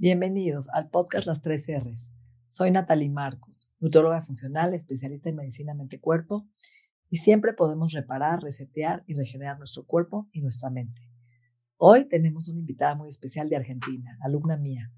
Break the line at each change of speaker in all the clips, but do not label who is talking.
Bienvenidos al podcast Las 3 R's. Soy Natalie Marcos, nutróloga funcional, especialista en medicina mente-cuerpo y siempre podemos reparar, resetear y regenerar nuestro cuerpo y nuestra mente. Hoy tenemos una invitada muy especial de Argentina, alumna mía,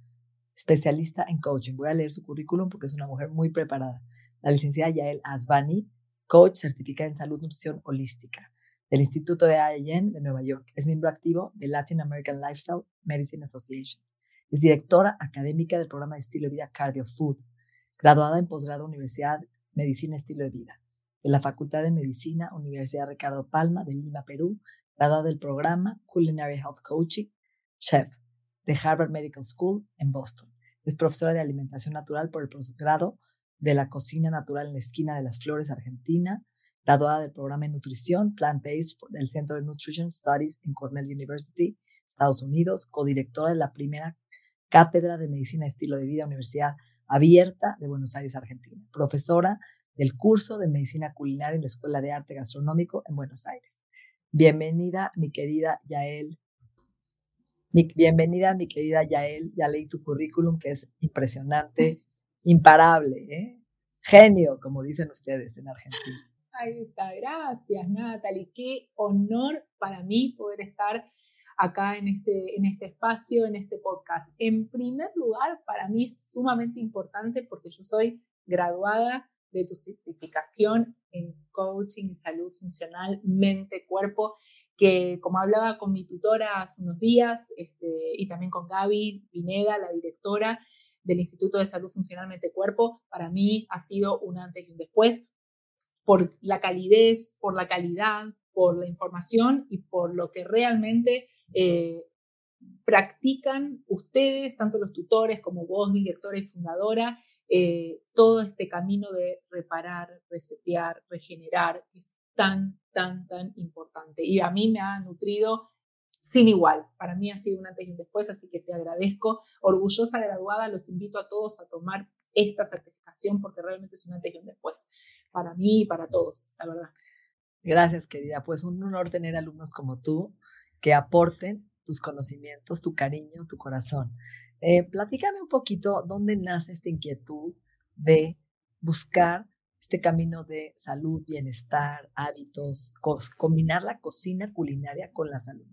especialista en coaching. Voy a leer su currículum porque es una mujer muy preparada. La licenciada Yael Asbani, coach certificada en salud nutrición holística del Instituto de AIN de Nueva York. Es miembro activo de Latin American Lifestyle Medicine Association. Es directora académica del programa de estilo de vida Cardio Food, graduada en posgrado Universidad Medicina Estilo de Vida de la Facultad de Medicina, Universidad Ricardo Palma de Lima, Perú, graduada del programa Culinary Health Coaching, chef de Harvard Medical School en Boston. Es profesora de alimentación natural por el posgrado de la cocina natural en la esquina de las flores, Argentina, graduada del programa de nutrición Plant-Based del Centro de Nutrition Studies en Cornell University, Estados Unidos, codirectora de la primera cátedra de medicina estilo de vida Universidad Abierta de Buenos Aires, Argentina, profesora del curso de medicina culinaria en la Escuela de Arte Gastronómico en Buenos Aires. Bienvenida, mi querida Yael. bienvenida, mi querida Yael. Ya leí tu currículum, que es impresionante, imparable, ¿eh? genio, como dicen ustedes en Argentina.
Ahí está, gracias Natalie. Qué honor para mí poder estar acá en este, en este espacio, en este podcast. En primer lugar, para mí es sumamente importante porque yo soy graduada de tu certificación en coaching y salud funcional, mente, cuerpo, que como hablaba con mi tutora hace unos días este, y también con Gaby Pineda, la directora del Instituto de Salud Funcional Mente Cuerpo, para mí ha sido un antes y un después por la calidez, por la calidad, por la información y por lo que realmente eh, practican ustedes, tanto los tutores como vos, directora y fundadora, eh, todo este camino de reparar, resetear, regenerar, que es tan, tan, tan importante. Y a mí me ha nutrido sin igual. Para mí ha sido un antes y un después, así que te agradezco. Orgullosa graduada, los invito a todos a tomar esta certificación porque realmente es un antes y un después para mí y para todos, la verdad.
Gracias, querida. Pues un honor tener alumnos como tú que aporten tus conocimientos, tu cariño, tu corazón. Eh, platícame un poquito dónde nace esta inquietud de buscar este camino de salud, bienestar, hábitos, combinar la cocina culinaria con la salud.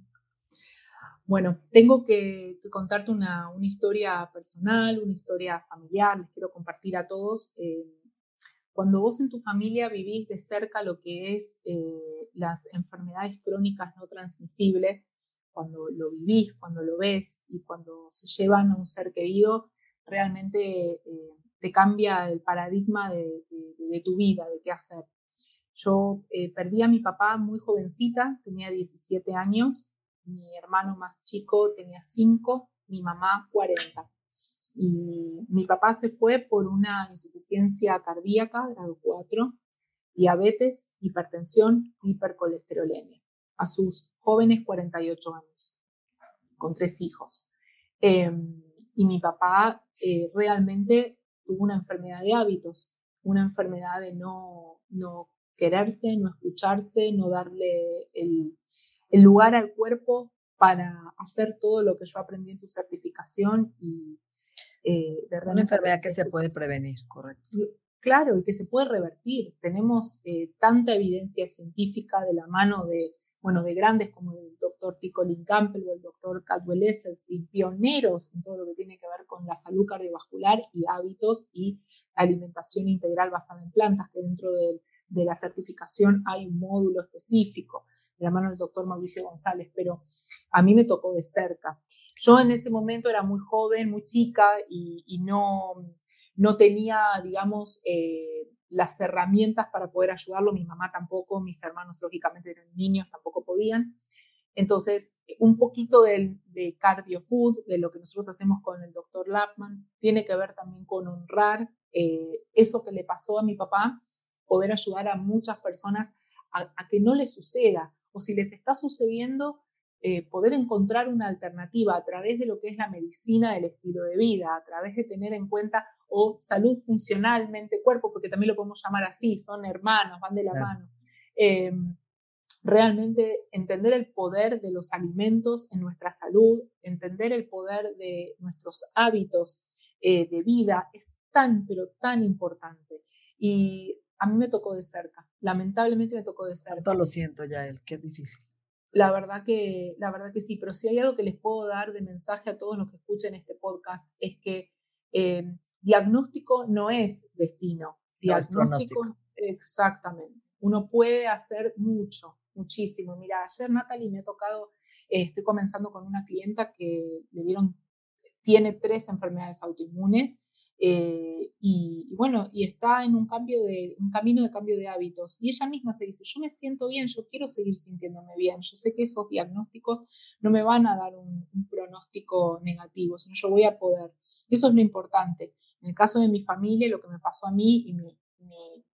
Bueno, tengo que, contarte una, historia personal, una historia familiar, les quiero compartir a todos. Eh, cuando vos en tu familia vivís de cerca lo que es eh, las enfermedades crónicas no transmisibles, cuando lo vivís, cuando lo ves y cuando se llevan a un ser querido, realmente eh, te cambia el paradigma de, tu vida, de qué hacer. Yo eh, perdí a mi papá muy jovencita, tenía 17 años, mi hermano más chico tenía 5, mi mamá 40. Y mi papá se fue por una insuficiencia cardíaca, grado 4, diabetes, hipertensión, hipercolesterolemia, a sus jóvenes 48 años, con tres hijos. Em, y mi papá eh, realmente tuvo una enfermedad de hábitos, una enfermedad de no, no quererse, no escucharse, no darle el, el, lugar al cuerpo para hacer todo lo que yo aprendí en tu certificación y
eh, de Una enfermedad que se puede prevenir, correcto.
Claro, y que se puede revertir. Tenemos eh, tanta evidencia científica de la mano de, bueno, de grandes como el doctor Ticolin Campbell o el doctor Cadwell Essex, y pioneros en todo lo que tiene que ver con la salud cardiovascular y hábitos y alimentación integral basada en plantas, que dentro de, de la certificación hay un módulo específico, de la mano del doctor Mauricio González, pero a mí me tocó de cerca. Yo en ese momento era muy joven, muy chica y, no no tenía, digamos, eh, las herramientas para poder ayudarlo, mi mamá tampoco, mis hermanos lógicamente eran niños, tampoco podían. Entonces, un poquito de, de cardio food, de lo que nosotros hacemos con el doctor Lapman, tiene que ver también con honrar eh, eso que le pasó a mi papá, poder ayudar a muchas personas a, a que no les suceda, o si les está sucediendo, eh, poder encontrar una alternativa a través de lo que es la medicina del estilo de vida, a través de tener en cuenta o salud funcional, mente, cuerpo, porque también lo podemos llamar así, son hermanos, van de la mano. Eh, realmente entender el poder de los alimentos en nuestra salud, entender el poder de nuestros hábitos eh, de vida es tan, pero tan importante. Y a mí me tocó de cerca, lamentablemente me tocó de cerca.
Todo lo siento, Yael, qué difícil.
La verdad, que, la verdad que sí, pero si hay algo que les puedo dar de mensaje a todos los que escuchen este podcast es que eh, diagnóstico no es destino. Diagnóstico, exactamente. Uno puede hacer mucho, muchísimo. Mira, ayer Natalie me ha tocado, eh, estoy comenzando con una clienta que le dieron, tiene tres enfermedades autoinmunes eh, y, bueno, y está en un, cambio de, un camino de cambio de hábitos. Y ella misma se dice, yo me siento bien, yo quiero seguir sintiéndome bien. Yo sé que esos diagnósticos no me van a dar un, pronóstico negativo, sino yo voy a poder. Eso es lo importante. En el caso de mi familia, lo que me pasó a mí y mi,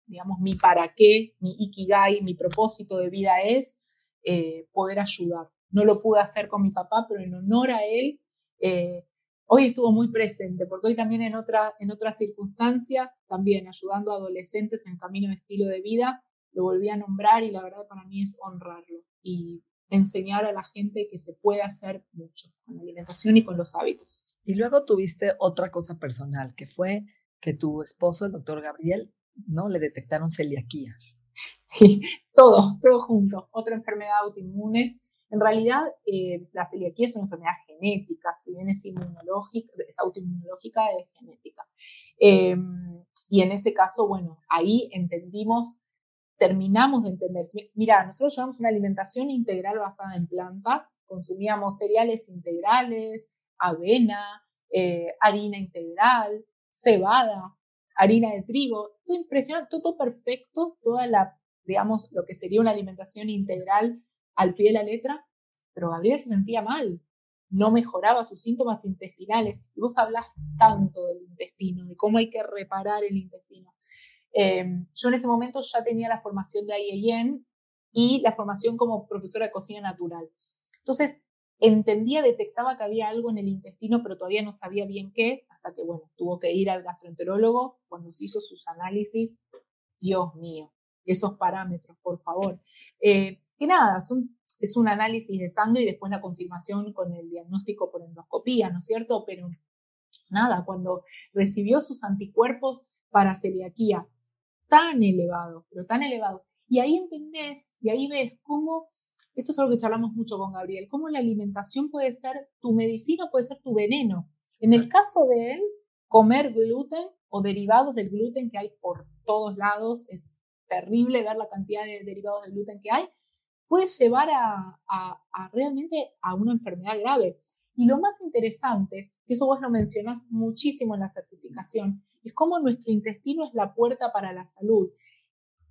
digamos, mi para qué, mi ikigai, mi propósito de vida es eh, poder ayudar. No lo pude hacer con mi papá, pero en honor a él, eh, Hoy estuvo muy presente, porque hoy también en otra, en otra circunstancia, también ayudando a adolescentes en camino de estilo de vida, lo volví a nombrar y la verdad para mí es honrarlo y enseñar a la gente que se puede hacer mucho con la alimentación y con los hábitos.
Y luego tuviste otra cosa personal, que fue que tu esposo, el doctor Gabriel, ¿no? Le detectaron celiaquías.
Sí, todo, todo junto. Otra enfermedad autoinmune. En realidad, eh, la celiaquía es una enfermedad genética, si bien es inmunológica, es autoinmunológica, es genética. Em, y en ese caso, bueno, ahí entendimos, terminamos de entender. Mira, nosotros llevamos una alimentación integral basada en plantas, consumíamos cereales integrales, avena, eh, harina integral, cebada, harina de trigo, todo impresionante, todo perfecto, toda la, digamos, lo que sería una alimentación integral al pie de la letra, pero Gabriel se sentía mal, no mejoraba sus síntomas intestinales. Y vos hablas tanto del intestino, de cómo hay que reparar el intestino. Em, yo en ese momento ya tenía la formación de IAEN y la formación como profesora de cocina natural. Entonces, entendía, detectaba que había algo en el intestino, pero todavía no sabía bien qué, hasta que, bueno, tuvo que ir al gastroenterólogo cuando se hizo sus análisis. Dios mío, esos parámetros, por favor. Eh, que nada, son, es un análisis de sangre y después la confirmación con el diagnóstico por endoscopía, ¿no es cierto? Pero nada, cuando recibió sus anticuerpos para celiaquía tan elevados, pero tan elevados, y ahí entendés, y ahí ves cómo esto es algo que charlamos mucho con Gabriel, cómo la alimentación puede ser tu medicina, puede ser tu veneno. En el caso de él, comer gluten o derivados del gluten que hay por todos lados, es terrible ver la cantidad de derivados de gluten que hay, puede llevar a, a, realmente a una enfermedad grave. Y lo más interesante, que eso vos lo mencionás muchísimo en la certificación, es cómo nuestro intestino es la puerta para la salud.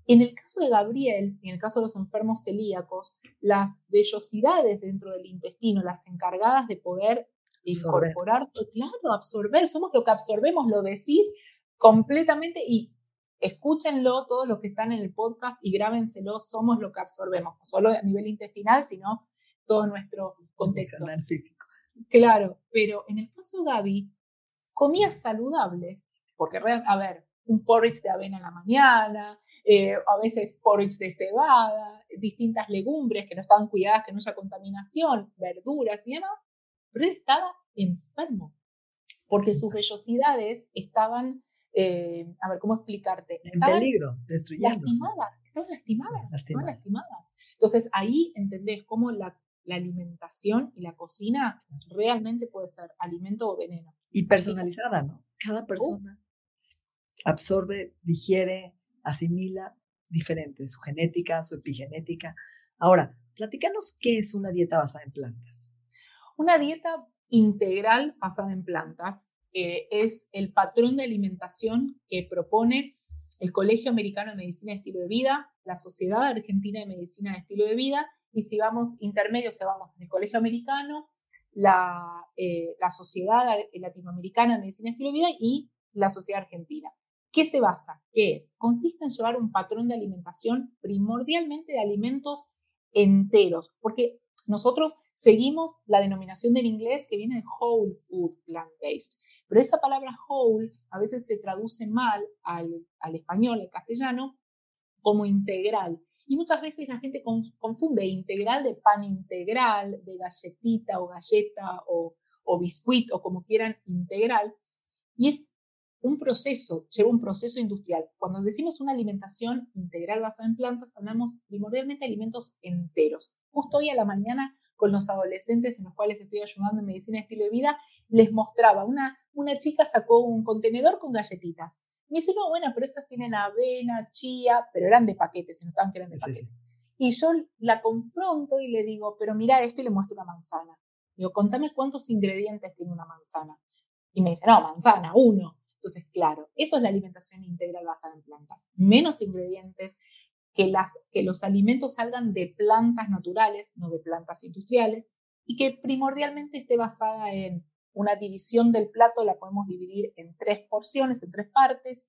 En el caso de Gabriel, en el caso de los enfermos celíacos, las vellosidades dentro del intestino, las encargadas de poder incorporar, claro, absorber, somos lo que absorbemos, lo decís completamente y escúchenlo todos los que están en el podcast y grábenselo, somos lo que absorbemos, no solo a nivel intestinal, sino todo nuestro contexto.
físico.
Claro, pero en el caso de Gaby, comía saludable, porque, a ver, un porridge de avena en la mañana, eh, a veces porridge de cebada, distintas legumbres que no estaban cuidadas, que no haya contaminación, verduras y demás, pero él estaba enfermo porque sus vellosidades estaban, eh, a ver, ¿cómo explicarte?
En peligro, destruyéndose.
Lastimadas, estaban lastimadas, lastimadas. lastimadas. Entonces ahí entendés cómo la, la, alimentación y la cocina realmente puede ser alimento o veneno.
Y personalizada, ¿no? Cada persona absorbe, digiere, asimila diferente, su genética, su epigenética. Ahora, platícanos qué es una dieta basada en plantas.
Una dieta integral basada en plantas eh, es el patrón de alimentación que propone el Colegio Americano de Medicina y Estilo de Vida, la Sociedad Argentina de Medicina y Estilo de Vida, y si vamos intermedios, se vamos el Colegio Americano, la, eh, la Sociedad Latinoamericana de Medicina y Estilo de Vida y la Sociedad Argentina. ¿Qué se basa? ¿Qué es? Consiste en llevar un patrón de alimentación primordialmente de alimentos enteros, porque nosotros seguimos la denominación del inglés que viene de whole food plant-based. Pero esa palabra whole a veces se traduce mal al, español, al castellano, como integral. Y muchas veces la gente confunde integral de pan integral, de galletita o galleta o, o biscuit o como quieran integral. Y es un proceso, lleva un proceso industrial. Cuando decimos una alimentación integral basada en plantas, hablamos primordialmente de alimentos enteros. Justo hoy a la mañana con los adolescentes en los cuales estoy ayudando en medicina y estilo de vida, les mostraba, una, una chica sacó un contenedor con galletitas. Me dice, no, bueno, pero estas tienen avena, chía, pero eran de paquetes, se notaban que eran de paquete. Y yo la confronto y le digo, pero mira esto y le muestro una manzana. Digo, contame cuántos ingredientes tiene una manzana. Y me dice, no, manzana, uno. Entonces, claro, eso es la alimentación integral basada en plantas. Menos ingredientes, que, los alimentos salgan de plantas naturales, no de plantas industriales, y que primordialmente esté basada en una división del plato, la podemos dividir en tres porciones, en tres partes,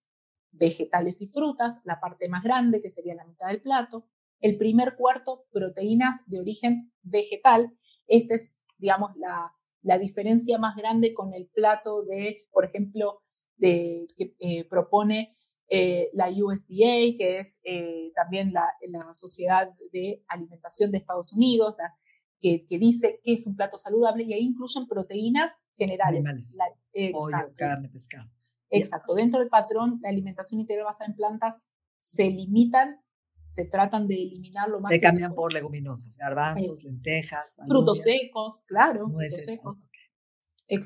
vegetales y frutas, la parte más grande, que sería la mitad del plato, el primer cuarto, proteínas de origen vegetal, esta es, digamos, la, la diferencia más grande con el plato de, por ejemplo, de, que eh, propone eh, la USDA, que es eh, también la, la, Sociedad de Alimentación de Estados Unidos, que, que, dice que es un plato saludable y ahí incluyen proteínas generales.
exacto. carne, pescado.
Exacto. Dentro del patrón de alimentación integral basada en plantas se limitan se tratan de eliminar lo más.
Se cambian por leguminosas, garbanzos, lentejas,
frutos secos, claro, frutos secos.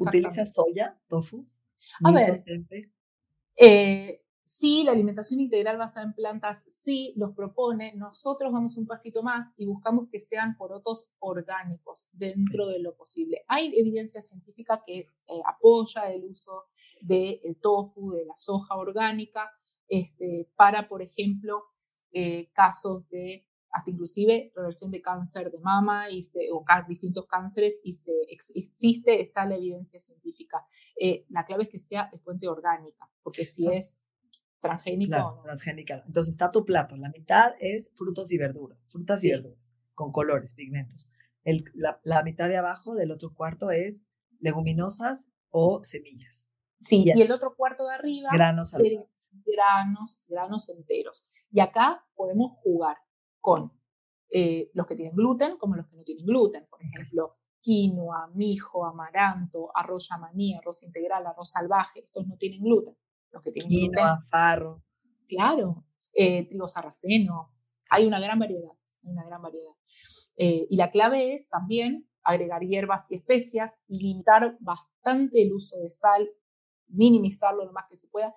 ¿Utilizas soya, tofu?
A ver, eh, sí, la alimentación integral basada en plantas sí los propone. Nosotros vamos un pasito más y buscamos que sean porotos orgánicos dentro de lo posible. Hay evidencia científica que eh, apoya el uso del tofu, de la soja orgánica, este, para, por ejemplo, eh, casos de hasta inclusive reversión de cáncer de mama y se, o distintos cánceres y se, existe, está la evidencia científica. Eh, la clave es que sea de fuente orgánica, porque si es transgénica
no. transgénica. Entonces está tu plato, la mitad es frutos y verduras, frutas y verduras, con colores, pigmentos. El, la, mitad de abajo del otro cuarto es leguminosas o semillas.
Sí, y, el otro cuarto de arriba
granos,
granos, granos enteros. Y acá podemos jugar con eh, los que tienen gluten como los que no tienen gluten. Por ejemplo, quinoa, mijo, amaranto, arroz yamaní, arroz integral, arroz salvaje. Estos no tienen gluten. Los que tienen
quinoa, farro.
Claro, eh, trigo sarraceno. Hay una gran variedad, una gran variedad. Eh, y la clave es también agregar hierbas y especias, limitar bastante el uso de sal, minimizarlo lo más que se pueda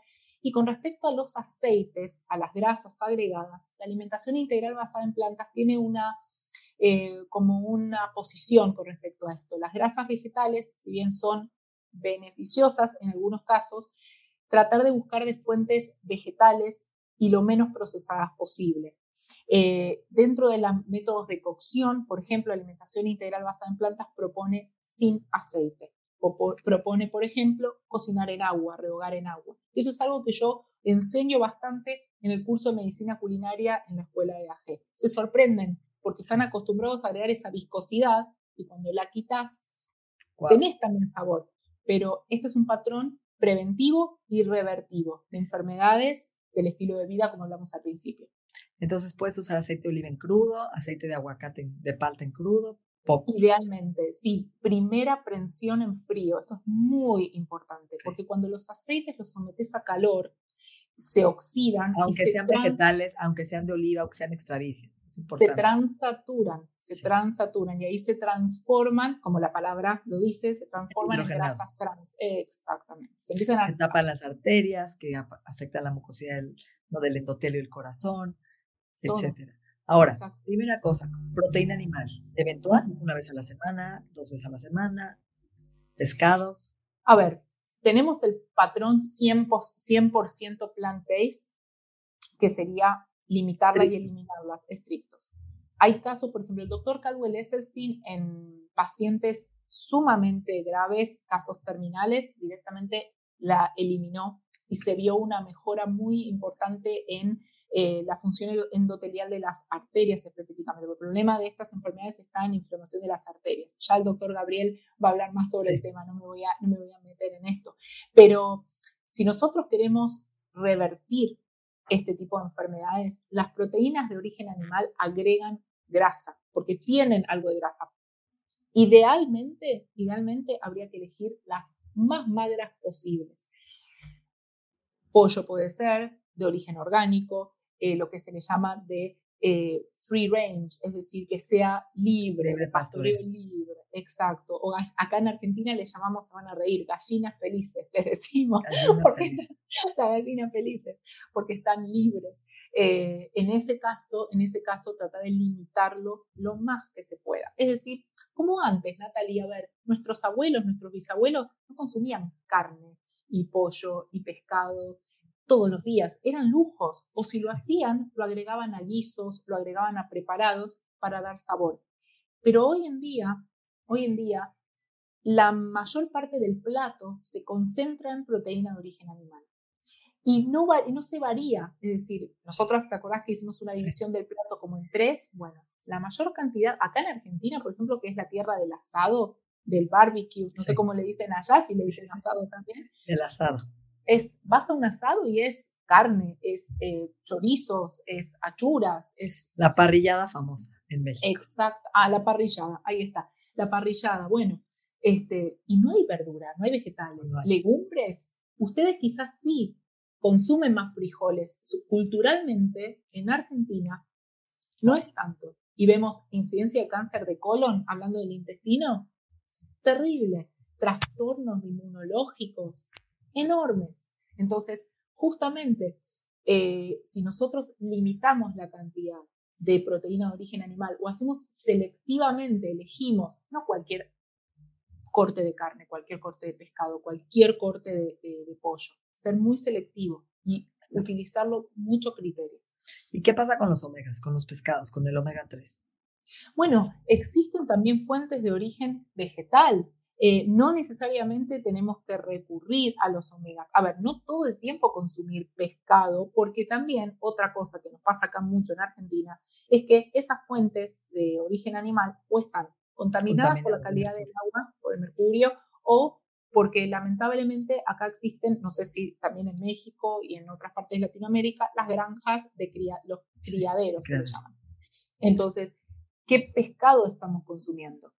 y con respecto a los aceites, a las grasas agregadas, la alimentación integral basada en plantas tiene una, eh, como una posición con respecto a esto. Las grasas vegetales, si bien son beneficiosas en algunos casos, tratar de buscar de fuentes vegetales y lo menos procesadas posible. Eh, dentro de los métodos de cocción, por ejemplo, alimentación integral basada en plantas propone sin aceite propone, por ejemplo, cocinar en agua, rehogar en agua. Eso es algo que yo enseño bastante en el curso de medicina culinaria en la escuela de AG. Se sorprenden porque están acostumbrados a agregar esa viscosidad y cuando la quitas, tenés también sabor. Pero este es un patrón preventivo y revertivo de enfermedades del estilo de vida como hablamos al principio.
Entonces puedes usar aceite de oliva en crudo, aceite de aguacate de palta en crudo,
Idealmente, sí. Primera prensión en frío. Esto es muy importante porque cuando los aceites los sometes a calor, se oxidan.
Aunque sean vegetales, aunque sean de oliva o que sean extra virgen.
Se transaturan, se transaturan y ahí se transforman, como la palabra lo dice, se transforman en grasas trans. Exactamente. Se empiezan a.
tapan las arterias que afectan la mucosidad del, no, del endotelio del corazón, etcétera. Ahora, primera cosa, proteína animal, eventual, una vez a la semana, dos veces a la semana, pescados.
A ver, tenemos el patrón 100%, 100 plant-based, que sería limitarlas y eliminarlas, estrictos. Hay casos, por ejemplo, el doctor Caldwell Esselstyn en pacientes sumamente graves, casos terminales, directamente la eliminó y se vio una mejora muy importante en eh, la función endotelial de las arterias específicamente. El problema de estas enfermedades está en inflamación de las arterias. Ya el doctor Gabriel va a hablar más sobre el tema, no me, voy a, no me voy a meter en esto. Pero si nosotros queremos revertir este tipo de enfermedades, las proteínas de origen animal agregan grasa, porque tienen algo de grasa. Idealmente, idealmente habría que elegir las más magras posibles. Pollo puede ser de origen orgánico, eh, lo que se le llama de eh, free range, es decir, que sea libre, de pastoreo libre, exacto. O acá en Argentina le llamamos, se van a reír, gallinas felices, les decimos, porque las gallinas felices, porque están libres. Eh, en ese caso, en ese caso, trata de limitarlo lo más que se pueda. Es decir, como antes, Natalia, a ver, nuestros abuelos, nuestros bisabuelos no consumían carne y pollo y pescado todos los días, eran lujos, o si lo hacían, lo agregaban a guisos, lo agregaban a preparados para dar sabor. Pero hoy en día, hoy en día, la mayor parte del plato se concentra en proteína de origen animal. Y no, no se varía, es decir, nosotros, ¿te acordás que hicimos una división del plato como en tres? Bueno, la mayor cantidad, acá en Argentina, por ejemplo, que es la tierra del asado, del barbecue, no sé cómo le dicen allá, si le dicen asado también.
El asado.
Es, vas a un asado y es carne, es eh, chorizos, es achuras, es...
La parrillada famosa en México.
Exacto, ah, la parrillada, ahí está, la parrillada, bueno, este, y no hay verduras, no hay vegetales, legumbres, ustedes quizás sí consumen más frijoles, culturalmente en Argentina no es tanto. Y vemos incidencia de cáncer de colon, hablando del intestino, terrible, trastornos inmunológicos, enormes. Entonces, justamente, eh, si nosotros limitamos la cantidad de proteína de origen animal o hacemos selectivamente, elegimos, no cualquier corte de carne, cualquier corte de pescado, cualquier corte de, pollo, ser muy selectivo y utilizarlo mucho criterio.
¿Y qué pasa con los omegas, con los pescados, con el omega 3?
Bueno, existen también fuentes de origen vegetal. Eh, no necesariamente tenemos que recurrir a los omegas. A ver, no todo el tiempo consumir pescado, porque también otra cosa que nos pasa acá mucho en Argentina es que esas fuentes de origen animal o están contaminadas por la calidad del agua, por el mercurio, o porque lamentablemente acá existen, no sé si también en México y en otras partes de Latinoamérica, las granjas de cría, los criaderos se llaman. Entonces, ¿qué pescado estamos consumiendo?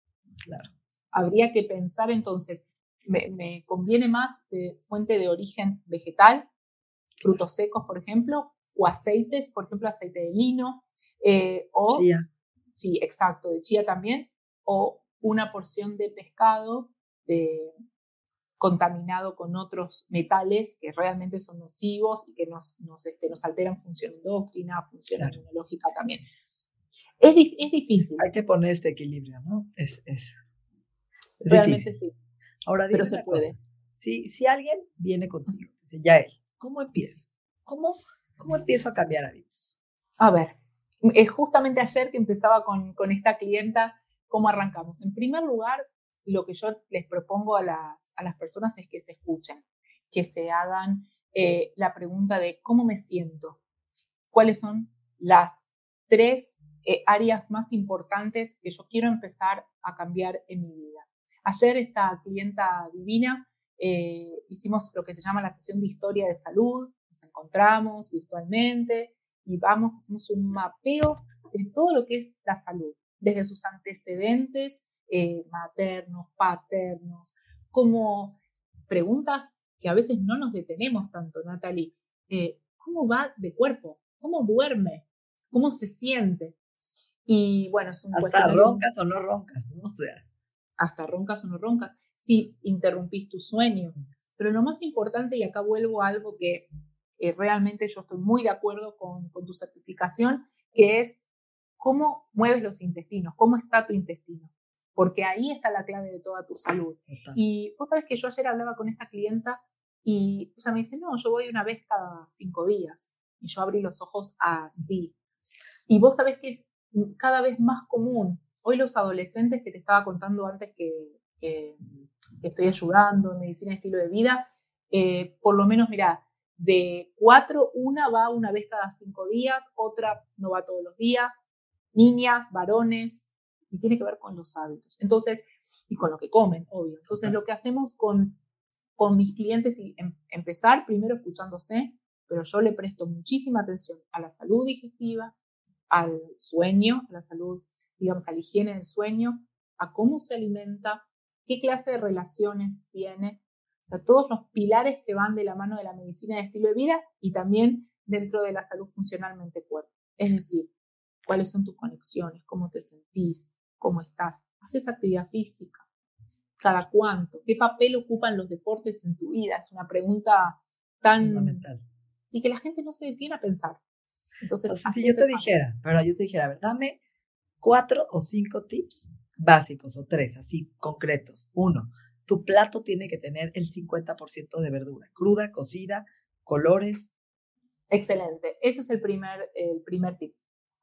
Claro
habría que pensar entonces, me, conviene más de fuente de origen vegetal, frutos secos, por ejemplo, o aceites, por ejemplo, aceite de lino, eh, o...
Chía.
Sí, exacto, de chía también, o una porción de pescado de, contaminado con otros metales que realmente son nocivos y que nos, nos, este, nos alteran función endocrina, función inmunológica también. Es, es, difícil.
Hay que poner este equilibrio, ¿no? Es, es,
Realmente sí.
Ahora, pero se puede. Si, si alguien viene contigo, dice, ya él, ¿cómo empiezo? ¿Cómo, ¿Cómo empiezo a cambiar hábitos?
A ver, es justamente ayer que empezaba con, con esta clienta, ¿cómo arrancamos? En primer lugar, lo que yo les propongo a las, a las personas es que se escuchen, que se hagan eh, la pregunta de cómo me siento, cuáles son las tres eh, áreas más importantes que yo quiero empezar a cambiar en mi vida. Ayer esta clienta divina eh, hicimos lo que se llama la sesión de historia de salud, nos encontramos virtualmente y vamos, hacemos un mapeo de todo lo que es la salud, desde sus antecedentes eh, maternos, paternos, como preguntas que a veces no nos detenemos tanto, Natalie. Eh, ¿Cómo va de cuerpo? ¿Cómo duerme? ¿Cómo se siente? Y bueno, es un
Hasta roncas o no roncas, ¿no? O sea
hasta roncas o no roncas, si interrumpís tu sueño. Pero lo más importante, y acá vuelvo a algo que eh, realmente yo estoy muy de acuerdo con, con tu certificación, que es cómo mueves los intestinos, cómo está tu intestino. porque ahí está la clave de toda tu salud. Y vos sabes que yo ayer hablaba con esta clienta y o sea, me dice, no, yo voy una vez cada cinco días. Y yo abrí los ojos así. Y vos sabés que es cada vez más común. Hoy los adolescentes que te estaba contando antes que, que, estoy ayudando en medicina y estilo de vida, eh, por lo menos, mira, de cuatro, una va una vez cada cinco días, otra no va todos los días, niñas, varones, y tiene que ver con los hábitos. Entonces, y con lo que comen, obvio. Entonces, lo que hacemos con, con mis clientes y em, empezar primero escuchándose, pero yo le presto muchísima atención a la salud digestiva, al sueño, a la salud, digamos, a la higiene del sueño, a cómo se alimenta, qué clase de relaciones tiene, o sea, todos los pilares que van de la mano de la medicina de estilo de vida y también dentro de la salud funcional mente-cuerpo. Es decir, cuáles son tus conexiones, cómo te sentís, cómo estás. Haces actividad física, cada cuánto, qué papel ocupan los deportes en tu vida. Es una pregunta tan... Y que la gente no se detiene a pensar.
Entonces, si yo te dijera, pero yo te dijera, a ver, dame cuatro o cinco tips básicos o tres, así concretos. Uno, tu plato tiene que tener el 50% de verdura, cruda, cocida, colores.
Excelente. Ese es el primer, el primer tip.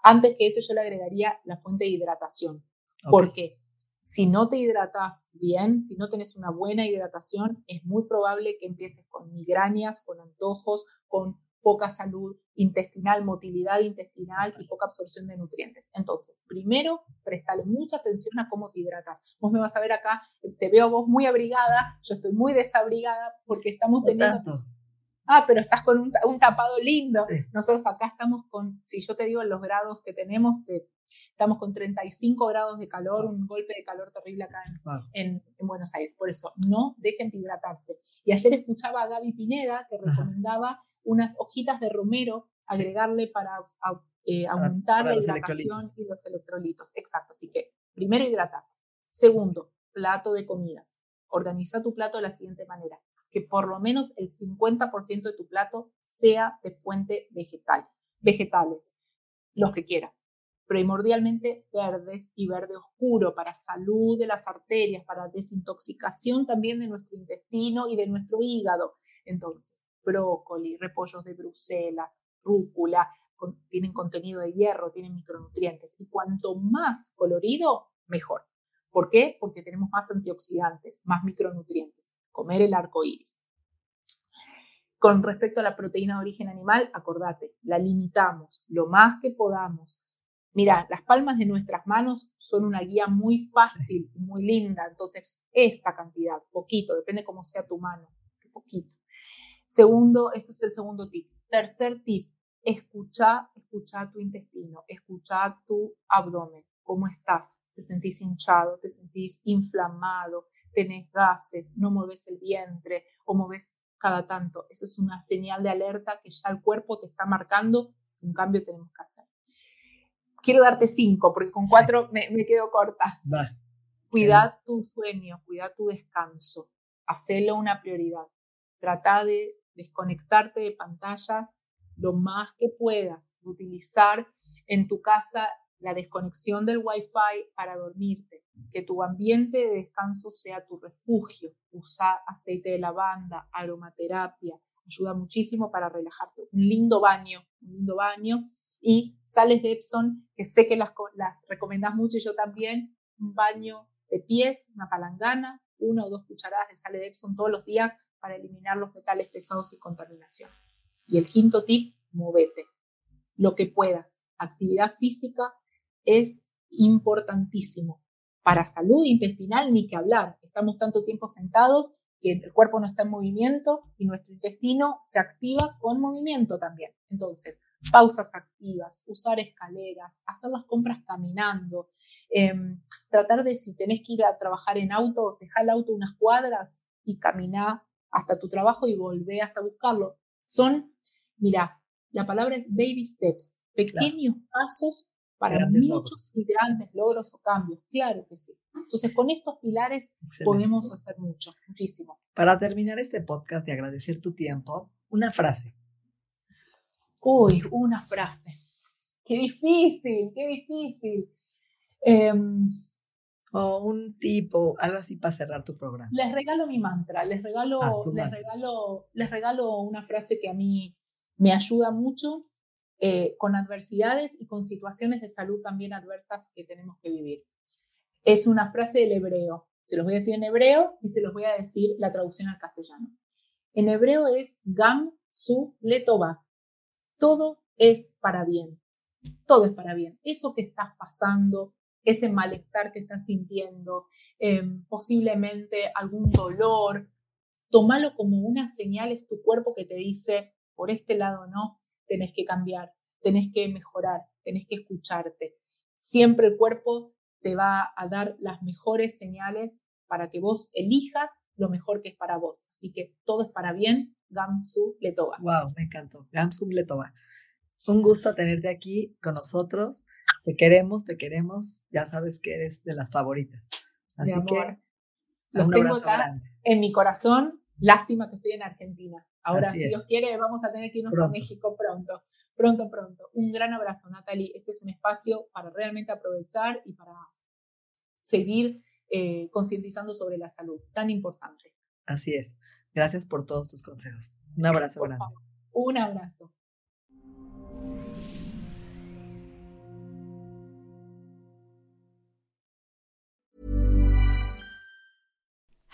Antes que eso, yo le agregaría la fuente de hidratación. Porque si no te hidratas bien, si no tienes una buena hidratación, es muy probable que empieces con migrañas, con antojos, con poca salud intestinal, motilidad intestinal y poca absorción de nutrientes. Entonces, primero, prestale mucha atención a cómo te hidratas. Vos me vas a ver acá, te veo vos muy abrigada, yo estoy muy desabrigada porque estamos teniendo ah, pero estás con un, tapado lindo. Nosotros acá estamos con, si yo te digo los grados que tenemos, estamos con 35 grados de calor, un golpe de calor terrible acá en, Buenos Aires. Por eso, no dejen de hidratarse. Y ayer escuchaba a Gaby Pineda que recomendaba unas hojitas de romero, agregarle para eh, aumentar la hidratación y los electrolitos. Exacto, así que primero hidratarte. Segundo, plato de comidas. Organiza tu plato de la siguiente manera que por lo menos el 50% de tu plato sea de fuente vegetal. Vegetales, los que quieras. Primordialmente verdes y verde oscuro para salud de las arterias, para desintoxicación también de nuestro intestino y de nuestro hígado. Entonces, brócoli, repollos de Bruselas, rúcula, tienen contenido de hierro, tienen micronutrientes. Y cuanto más colorido, mejor. ¿Por qué? Porque tenemos más antioxidantes, más micronutrientes comer el arco iris. Con respecto a la proteína de origen animal, acordate, la limitamos lo más que podamos. Mira, las palmas de nuestras manos son una guía muy fácil, muy linda. Entonces, esta cantidad, poquito, depende cómo sea tu mano, poquito. Segundo, este es el segundo tip. Tercer tip, escucha, escucha tu intestino, escucha tu abdomen. ¿Cómo estás? ¿Te sentís hinchado? ¿Te sentís inflamado? ¿Tenés gases? ¿No mueves el vientre? ¿O mueves cada tanto? Eso es una señal de alerta que ya el cuerpo te está marcando que un cambio tenemos que hacer. Quiero darte cinco, porque con cuatro me, quedo corta. Cuida tu sueño, cuida tu descanso. Hacelo una prioridad. Trata de desconectarte de pantallas lo más que puedas, de utilizar en tu casa la desconexión del Wi-Fi para dormirte, que tu ambiente de descanso sea tu refugio. Usa aceite de lavanda, aromaterapia, ayuda muchísimo para relajarte. Un lindo baño, un lindo baño. Y sales de Epson, que sé que las, las recomendás mucho y yo también, un baño de pies, una palangana, una o dos cucharadas de sal de Epson todos los días para eliminar los metales pesados y contaminación. Y el quinto tip, movete. Lo que puedas. Actividad física es importantísimo. Para salud intestinal, ni que hablar. Estamos tanto tiempo sentados que el cuerpo no está en movimiento y nuestro intestino se activa con movimiento también. Entonces, pausas activas, usar escaleras, hacer las compras caminando, em, tratar de si tenés que ir a trabajar en auto, dejar el auto unas cuadras y caminar hasta tu trabajo y volver hasta buscarlo. Son, mira, la palabra es baby steps, pequeños pasos para muchos y grandes logros o cambios, claro que sí. Entonces, con estos pilares podemos hacer mucho, muchísimo.
Para terminar este podcast y agradecer tu tiempo, una frase.
Uy, una frase. Qué difícil, qué difícil. Em,
O un tipo, algo así para cerrar tu programa.
Les regalo mi mantra, les regalo,
Ah,
les
mantra.
regalo, les regalo una frase que a mí me ayuda mucho eh, con adversidades y con situaciones de salud también adversas que tenemos que vivir. Es una frase del hebreo. Se los voy a decir en hebreo y se los voy a decir la traducción al castellano. En hebreo es Gam su letova. Todo es para bien. Todo es para bien. Eso que estás pasando, ese malestar que estás sintiendo, eh, posiblemente algún dolor, tómalo como una señal, es tu cuerpo que te dice, por este lado no, tenés que cambiar, tenés que mejorar, tenés que escucharte. Siempre el cuerpo te va a dar las mejores señales para que vos elijas lo mejor que es para vos. Así que todo es para bien, Gamsu Letoba.
Wow, me encantó. Gamsum Letova. Un gusto tenerte aquí con nosotros. Te queremos, te queremos. Ya sabes que eres de las favoritas. Así
Mi
que
amor, los tengo acá
grande.
en mi corazón. Lástima que estoy en Argentina. Ahora,
Así
si
es.
Dios quiere, vamos a tener que irnos a. México pronto. Pronto, pronto. Un gran abrazo, Natalie. Este es un espacio para realmente aprovechar y para seguir eh, concientizando sobre la salud, tan importante.
Así es. Gracias por todos tus consejos. Un abrazo
Por
grande.
favor. Un abrazo.